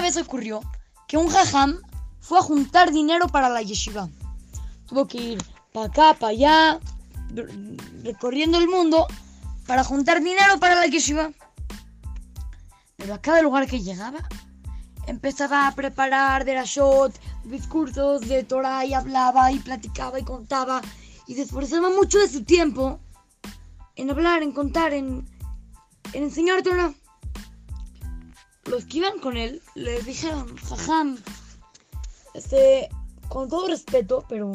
vez ocurrió que un jajam fue a juntar dinero para la yeshiva. Tuvo que ir para acá, para allá, recorriendo el mundo para juntar dinero para la yeshiva. Pero a cada lugar que llegaba, empezaba a preparar de la shot, discursos de Torah y hablaba y platicaba y contaba y se esforzaba mucho de su tiempo en hablar, en contar, en, en enseñar Torah. Los que iban con él le dijeron, jajam, este, con todo respeto, pero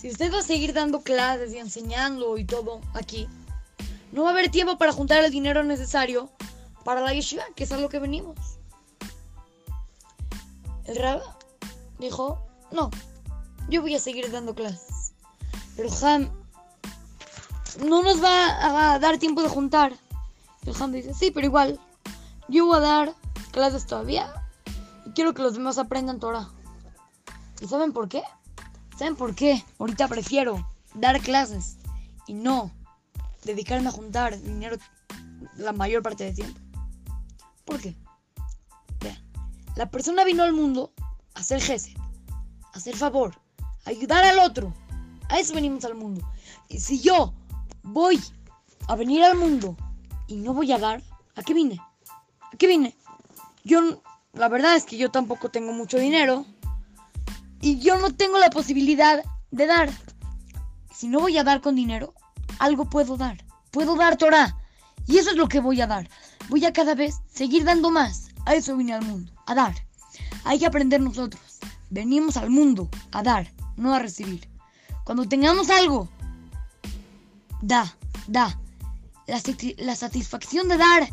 si usted va a seguir dando clases y enseñando y todo aquí, no va a haber tiempo para juntar el dinero necesario para la yeshiva, que es a lo que venimos. El rab dijo, no, yo voy a seguir dando clases. Pero Ham no nos va a dar tiempo de juntar. El Ham dice, sí, pero igual, yo voy a dar clases todavía y quiero que los demás aprendan Torah. ¿Y saben por qué? ¿Saben por qué? Ahorita prefiero dar clases y no dedicarme a juntar dinero la mayor parte del tiempo. ¿Por qué? Vean, la persona vino al mundo a hacer gesed, a hacer favor, a ayudar al otro. A eso venimos al mundo. Y si yo voy a venir al mundo y no voy a dar, ¿a qué vine? ¿A qué vine? Yo, la verdad es que yo tampoco tengo mucho dinero y yo no tengo la posibilidad de dar. Si no voy a dar con dinero, algo puedo dar. Puedo dar Torah. Y eso es lo que voy a dar. Voy a cada vez seguir dando más. A eso vine al mundo, a dar. Hay que aprender nosotros. Venimos al mundo a dar, no a recibir. Cuando tengamos algo, da, da. La, la satisfacción de dar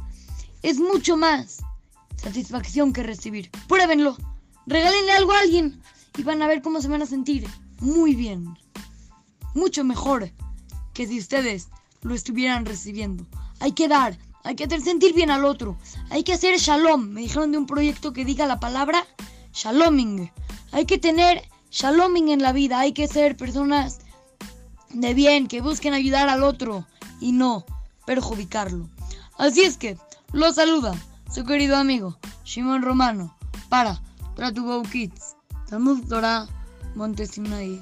es mucho más satisfacción que recibir. Pruébenlo. Regálenle algo a alguien y van a ver cómo se van a sentir. Muy bien. Mucho mejor que si ustedes lo estuvieran recibiendo. Hay que dar, hay que hacer sentir bien al otro. Hay que hacer shalom. Me dijeron de un proyecto que diga la palabra shaloming. Hay que tener shaloming en la vida. Hay que ser personas de bien, que busquen ayudar al otro y no perjudicarlo. Así es que, lo saluda su querido amigo Shimon Romano para Tratugo Kids. Talmud Torah Montesinai.